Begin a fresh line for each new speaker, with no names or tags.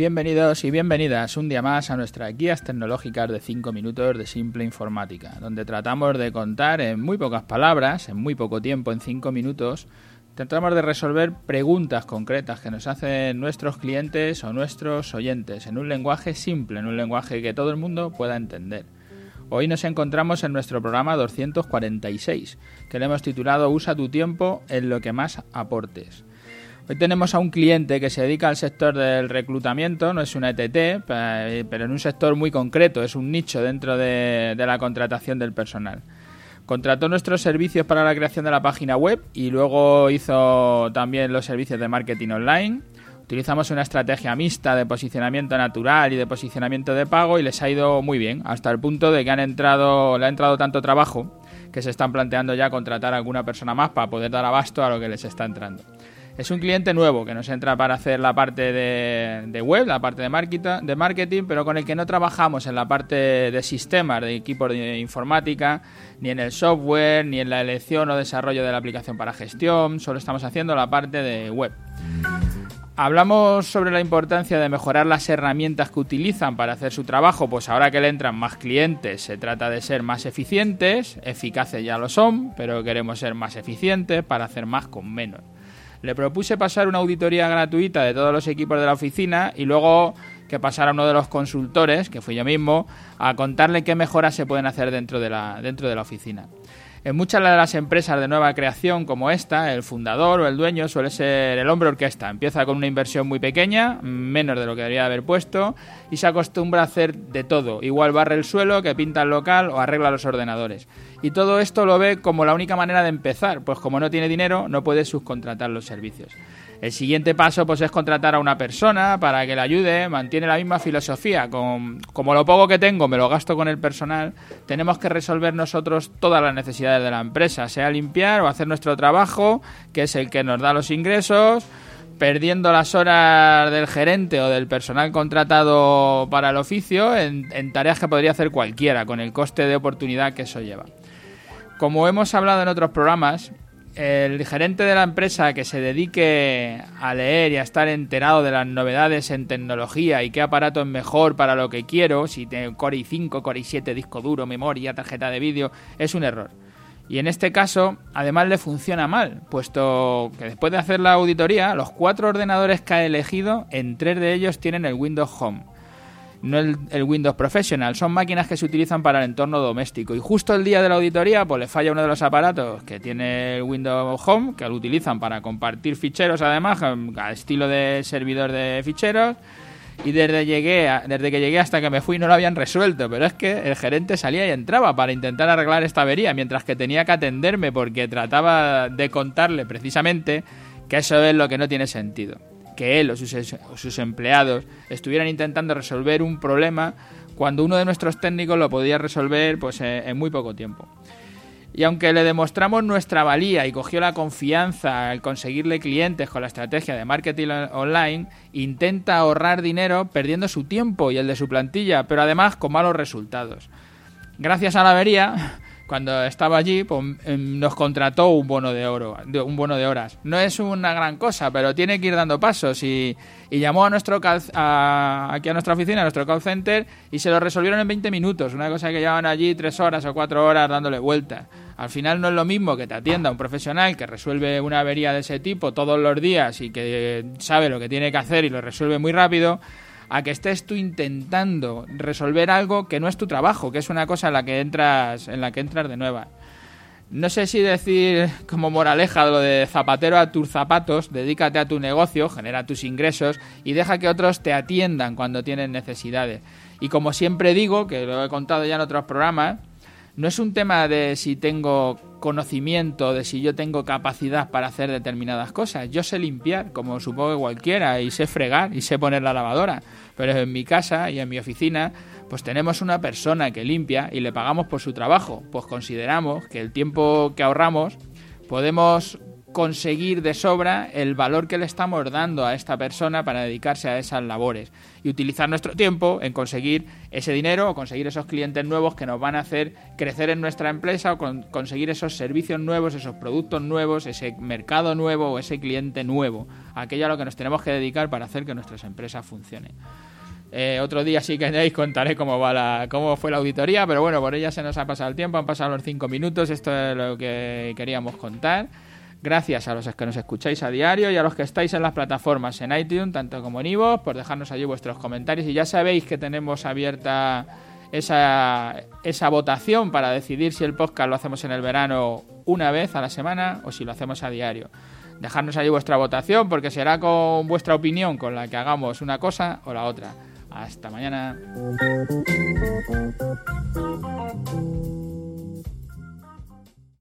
Bienvenidos y bienvenidas un día más a nuestras guías tecnológicas de 5 minutos de simple informática, donde tratamos de contar en muy pocas palabras, en muy poco tiempo, en 5 minutos, tratamos de resolver preguntas concretas que nos hacen nuestros clientes o nuestros oyentes en un lenguaje simple, en un lenguaje que todo el mundo pueda entender. Hoy nos encontramos en nuestro programa 246, que le hemos titulado Usa tu tiempo en lo que más aportes. Hoy tenemos a un cliente que se dedica al sector del reclutamiento, no es una ETT, pero en un sector muy concreto, es un nicho dentro de, la contratación del personal. Contrató nuestros servicios para la creación de la página web y luego hizo también los servicios de marketing online. Utilizamos una estrategia mixta de posicionamiento natural y de posicionamiento de pago y les ha ido muy bien, hasta el punto de que han entrado, le ha entrado tanto trabajo que se están planteando ya contratar a alguna persona más para poder dar abasto a lo que les está entrando. Es un cliente nuevo que nos entra para hacer la parte de, web, la parte de marketing, de marketing, pero con el que no trabajamos en la parte de sistemas, de equipos de informática, ni en el software, ni en la elección o desarrollo de la aplicación para gestión, solo estamos haciendo la parte de web. Hablamos sobre la importancia de mejorar las herramientas que utilizan para hacer su trabajo, pues ahora que le entran más clientes se trata de ser más eficientes, eficaces ya lo son, pero queremos ser más eficientes para hacer más con menos. Le propuse pasar una auditoría gratuita de todos los equipos de la oficina y luego que pasara uno de los consultores, que fui yo mismo, a contarle qué mejoras se pueden hacer dentro de la, dentro de la oficina. En muchas de las empresas de nueva creación como esta, el fundador o el dueño suele ser el hombre orquesta. Empieza con una inversión muy pequeña, menos de lo que debería haber puesto, y se acostumbra a hacer de todo. Igual barre el suelo, que pinta el local o arregla los ordenadores. Y todo esto lo ve como la única manera de empezar, pues como no tiene dinero, no puede subcontratar los servicios. El siguiente paso pues es contratar a una persona para que le ayude, mantiene la misma filosofía, como lo poco que tengo me lo gasto con el personal, tenemos que resolver nosotros todas las necesidades de la empresa, sea limpiar o hacer nuestro trabajo, que es el que nos da los ingresos, perdiendo las horas del gerente o del personal contratado para el oficio en tareas que podría hacer cualquiera, con el coste de oportunidad que eso lleva. Como hemos hablado en otros programas, el gerente de la empresa que se dedique a leer y a estar enterado de las novedades en tecnología y qué aparato es mejor para lo que quiero, si tengo Core i5, Core i7, disco duro, memoria, tarjeta de vídeo, es un error. Y en este caso, además le funciona mal, puesto que después de hacer la auditoría, los cuatro ordenadores que ha elegido, en tres de ellos tienen el Windows Home no el, Windows Professional. Son máquinas que se utilizan para el entorno doméstico. Y justo el día de la auditoría, pues le falla uno de los aparatos que tiene el Windows Home, que lo utilizan para compartir ficheros, además, a estilo de servidor de ficheros. Y desde, llegué desde que llegué hasta que me fui no lo habían resuelto, pero es que el gerente salía y entraba para intentar arreglar esta avería, mientras que tenía que atenderme porque trataba de contarle precisamente que eso es lo que no tiene sentido que él o sus, empleados estuvieran intentando resolver un problema cuando uno de nuestros técnicos lo podía resolver pues, eh, en muy poco tiempo. Y aunque le demostramos nuestra valía y cogió la confianza al conseguirle clientes con la estrategia de marketing online, intenta ahorrar dinero perdiendo su tiempo y el de su plantilla, pero además con malos resultados. Gracias a la avería, cuando estaba allí, pues, em, nos contrató un bono de oro, un bono de horas. No es una gran cosa, pero tiene que ir dando pasos y, llamó a nuestro aquí a nuestra oficina, a nuestro call center y se lo resolvieron en 20 minutos. Una cosa que llevan allí tres horas o cuatro horas dándole vueltas. Al final no es lo mismo que te atienda un profesional que resuelve una avería de ese tipo todos los días y que sabe lo que tiene que hacer y lo resuelve muy rápido a que estés tú intentando resolver algo que no es tu trabajo, que es una cosa en la que entras, en la que entras de nueva. No sé si decir como moraleja lo de zapatero a tus zapatos, dedícate a tu negocio, genera tus ingresos y deja que otros te atiendan cuando tienen necesidades. Y como siempre digo, que lo he contado ya en otros programas, no es un tema de si tengo conocimiento, de si yo tengo capacidad para hacer determinadas cosas. Yo sé limpiar, como supongo que cualquiera, y sé fregar, y sé poner la lavadora. Pero en mi casa y en mi oficina, pues tenemos una persona que limpia y le pagamos por su trabajo. Pues consideramos que el tiempo que ahorramos podemos conseguir de sobra el valor que le estamos dando a esta persona para dedicarse a esas labores y utilizar nuestro tiempo en conseguir ese dinero o conseguir esos clientes nuevos que nos van a hacer crecer en nuestra empresa o conseguir esos servicios nuevos, esos productos nuevos, ese mercado nuevo o ese cliente nuevo, aquello a lo que nos tenemos que dedicar para hacer que nuestras empresas funcionen. Eh, otro día sí que queréis contaré cómo va la, cómo fue la auditoría, pero bueno, por ella se nos ha pasado el tiempo, han pasado los cinco minutos, esto es lo que queríamos contar. Gracias a los que nos escucháis a diario y a los que estáis en las plataformas en iTunes, tanto como en Ivo, por dejarnos allí vuestros comentarios. Y ya sabéis que tenemos abierta esa, esa votación para decidir si el podcast lo hacemos en el verano una vez a la semana o si lo hacemos a diario. Dejarnos allí vuestra votación porque será con vuestra opinión con la que hagamos una cosa o la otra. Hasta mañana.